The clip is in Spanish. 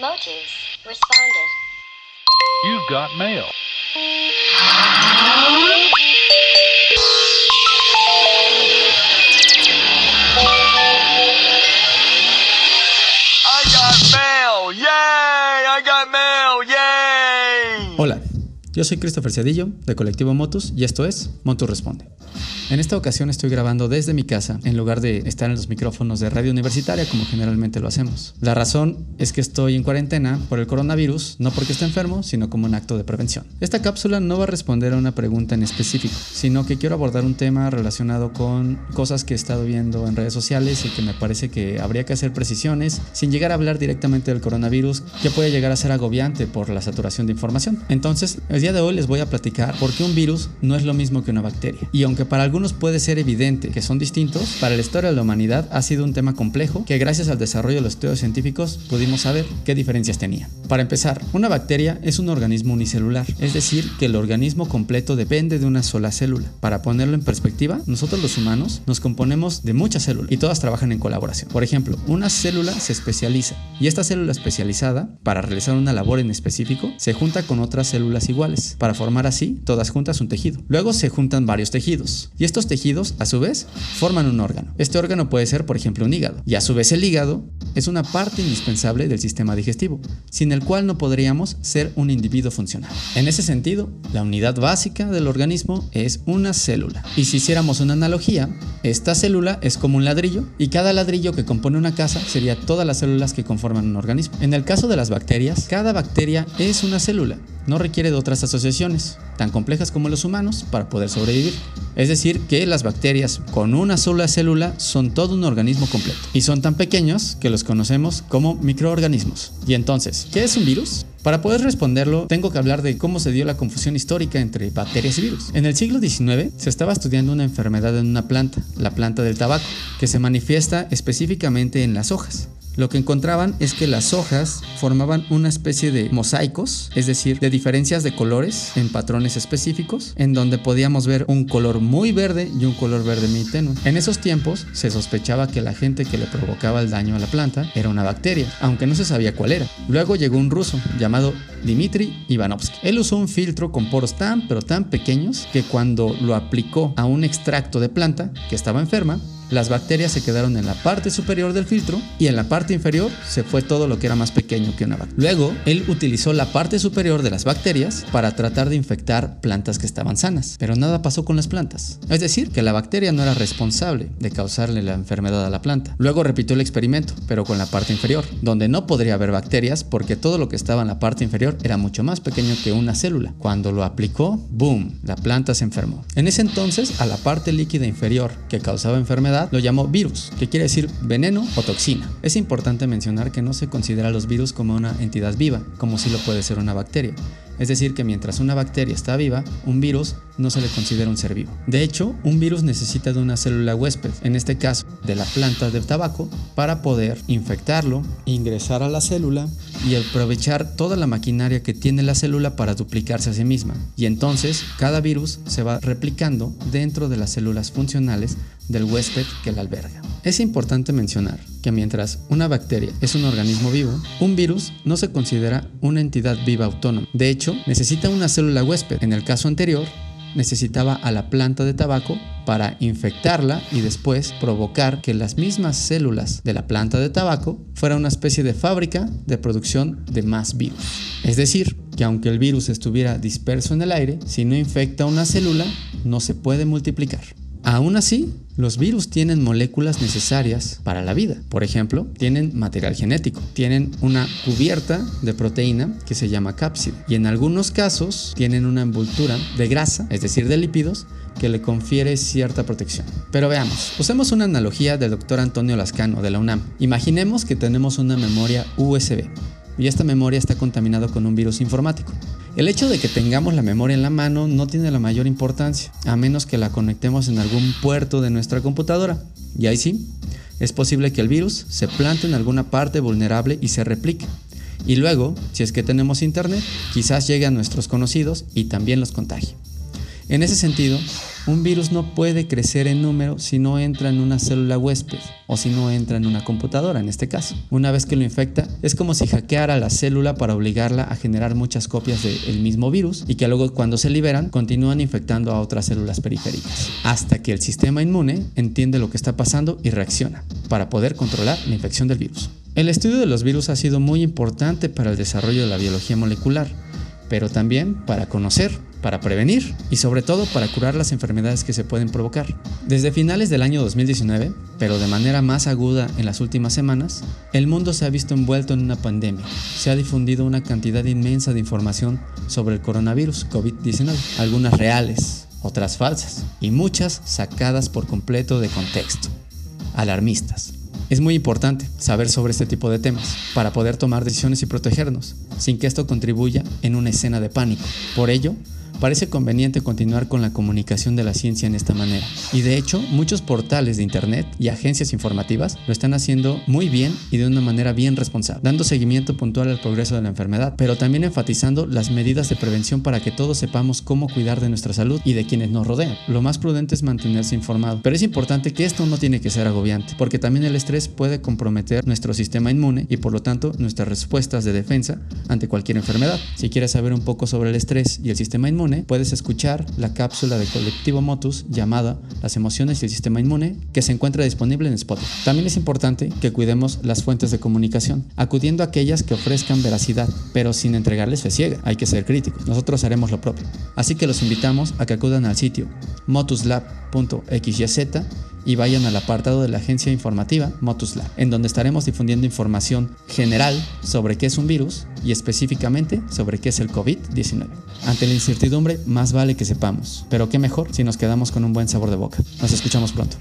Motus responded. You've got mail. I got mail! Yay! I got mail! Yay! Hola, yo soy Christopher Cedillo de Colectivo Motus y esto es Motus Responde. En esta ocasión estoy grabando desde mi casa en lugar de estar en los micrófonos de radio universitaria como generalmente lo hacemos. La razón es que estoy en cuarentena por el coronavirus, no porque esté enfermo, sino como un acto de prevención. Esta cápsula no va a responder a una pregunta en específico, sino que quiero abordar un tema relacionado con cosas que he estado viendo en redes sociales y que me parece que habría que hacer precisiones sin llegar a hablar directamente del coronavirus que puede llegar a ser agobiante por la saturación de información. Entonces, el día de hoy les voy a platicar por qué un virus no es lo mismo que una bacteria. Y aunque para algunos puede ser evidente que son distintos, para la historia de la humanidad ha sido un tema complejo que gracias al desarrollo de los estudios científicos pudimos saber qué diferencias tenían. Para empezar, una bacteria es un organismo unicelular, es decir, que el organismo completo depende de una sola célula. Para ponerlo en perspectiva, nosotros los humanos nos componemos de muchas células y todas trabajan en colaboración. Por ejemplo, una célula se especializa y esta célula especializada, para realizar una labor en específico, se junta con otras células iguales, para formar así, todas juntas, un tejido. Luego se juntan varios tejidos y estos tejidos, a su vez, forman un órgano. Este órgano puede ser, por ejemplo, un hígado. Y a su vez el hígado es una parte indispensable del sistema digestivo, sin el cual no podríamos ser un individuo funcional. En ese sentido, la unidad básica del organismo es una célula. Y si hiciéramos una analogía, esta célula es como un ladrillo y cada ladrillo que compone una casa sería todas las células que conforman un organismo. En el caso de las bacterias, cada bacteria es una célula no requiere de otras asociaciones, tan complejas como los humanos, para poder sobrevivir. Es decir, que las bacterias con una sola célula son todo un organismo completo y son tan pequeños que los conocemos como microorganismos. Y entonces, ¿qué es un virus? Para poder responderlo, tengo que hablar de cómo se dio la confusión histórica entre bacterias y virus. En el siglo XIX se estaba estudiando una enfermedad en una planta, la planta del tabaco, que se manifiesta específicamente en las hojas. Lo que encontraban es que las hojas formaban una especie de mosaicos, es decir, de diferencias de colores en patrones específicos, en donde podíamos ver un color muy verde y un color verde muy tenue. En esos tiempos se sospechaba que la gente que le provocaba el daño a la planta era una bacteria, aunque no se sabía cuál era. Luego llegó un ruso llamado Dmitry Ivanovsky. Él usó un filtro con poros tan pero tan pequeños que cuando lo aplicó a un extracto de planta que estaba enferma, las bacterias se quedaron en la parte superior del filtro y en la parte inferior se fue todo lo que era más pequeño que una bacteria. Luego, él utilizó la parte superior de las bacterias para tratar de infectar plantas que estaban sanas, pero nada pasó con las plantas. Es decir, que la bacteria no era responsable de causarle la enfermedad a la planta. Luego repitió el experimento, pero con la parte inferior, donde no podría haber bacterias porque todo lo que estaba en la parte inferior era mucho más pequeño que una célula. Cuando lo aplicó, ¡boom!, la planta se enfermó. En ese entonces, a la parte líquida inferior que causaba enfermedad, lo llamó virus, que quiere decir veneno o toxina. Es importante mencionar que no se considera a los virus como una entidad viva, como si lo puede ser una bacteria. Es decir, que mientras una bacteria está viva, un virus no se le considera un ser vivo. De hecho, un virus necesita de una célula huésped, en este caso de la planta del tabaco, para poder infectarlo, ingresar a la célula y aprovechar toda la maquinaria que tiene la célula para duplicarse a sí misma. Y entonces, cada virus se va replicando dentro de las células funcionales del huésped que la alberga. Es importante mencionar que mientras una bacteria es un organismo vivo, un virus no se considera una entidad viva autónoma. De hecho, necesita una célula huésped. En el caso anterior, necesitaba a la planta de tabaco para infectarla y después provocar que las mismas células de la planta de tabaco fuera una especie de fábrica de producción de más virus. Es decir, que aunque el virus estuviera disperso en el aire, si no infecta una célula, no se puede multiplicar. Aún así, los virus tienen moléculas necesarias para la vida. Por ejemplo, tienen material genético, tienen una cubierta de proteína que se llama cápside y en algunos casos tienen una envoltura de grasa, es decir, de lípidos, que le confiere cierta protección. Pero veamos, usemos una analogía del doctor Antonio Lascano de la UNAM. Imaginemos que tenemos una memoria USB y esta memoria está contaminada con un virus informático. El hecho de que tengamos la memoria en la mano no tiene la mayor importancia, a menos que la conectemos en algún puerto de nuestra computadora. Y ahí sí, es posible que el virus se plante en alguna parte vulnerable y se replique. Y luego, si es que tenemos internet, quizás llegue a nuestros conocidos y también los contagie. En ese sentido, un virus no puede crecer en número si no entra en una célula huésped o si no entra en una computadora en este caso. Una vez que lo infecta, es como si hackeara la célula para obligarla a generar muchas copias del mismo virus y que luego cuando se liberan continúan infectando a otras células periféricas, hasta que el sistema inmune entiende lo que está pasando y reacciona para poder controlar la infección del virus. El estudio de los virus ha sido muy importante para el desarrollo de la biología molecular, pero también para conocer para prevenir y sobre todo para curar las enfermedades que se pueden provocar. Desde finales del año 2019, pero de manera más aguda en las últimas semanas, el mundo se ha visto envuelto en una pandemia. Se ha difundido una cantidad inmensa de información sobre el coronavirus COVID-19, algunas reales, otras falsas y muchas sacadas por completo de contexto, alarmistas. Es muy importante saber sobre este tipo de temas para poder tomar decisiones y protegernos, sin que esto contribuya en una escena de pánico. Por ello, Parece conveniente continuar con la comunicación de la ciencia en esta manera. Y de hecho, muchos portales de Internet y agencias informativas lo están haciendo muy bien y de una manera bien responsable, dando seguimiento puntual al progreso de la enfermedad, pero también enfatizando las medidas de prevención para que todos sepamos cómo cuidar de nuestra salud y de quienes nos rodean. Lo más prudente es mantenerse informado, pero es importante que esto no tiene que ser agobiante, porque también el estrés puede comprometer nuestro sistema inmune y por lo tanto nuestras respuestas de defensa ante cualquier enfermedad. Si quieres saber un poco sobre el estrés y el sistema inmune, puedes escuchar la cápsula de Colectivo Motus llamada Las emociones y el sistema inmune, que se encuentra disponible en Spotify. También es importante que cuidemos las fuentes de comunicación, acudiendo a aquellas que ofrezcan veracidad, pero sin entregarles fe ciega. Hay que ser críticos. Nosotros haremos lo propio. Así que los invitamos a que acudan al sitio motuslab.xyz y vayan al apartado de la agencia informativa Motus Lab, en donde estaremos difundiendo información general sobre qué es un virus y específicamente sobre qué es el COVID-19. Ante la incertidumbre, más vale que sepamos, pero qué mejor si nos quedamos con un buen sabor de boca. Nos escuchamos pronto.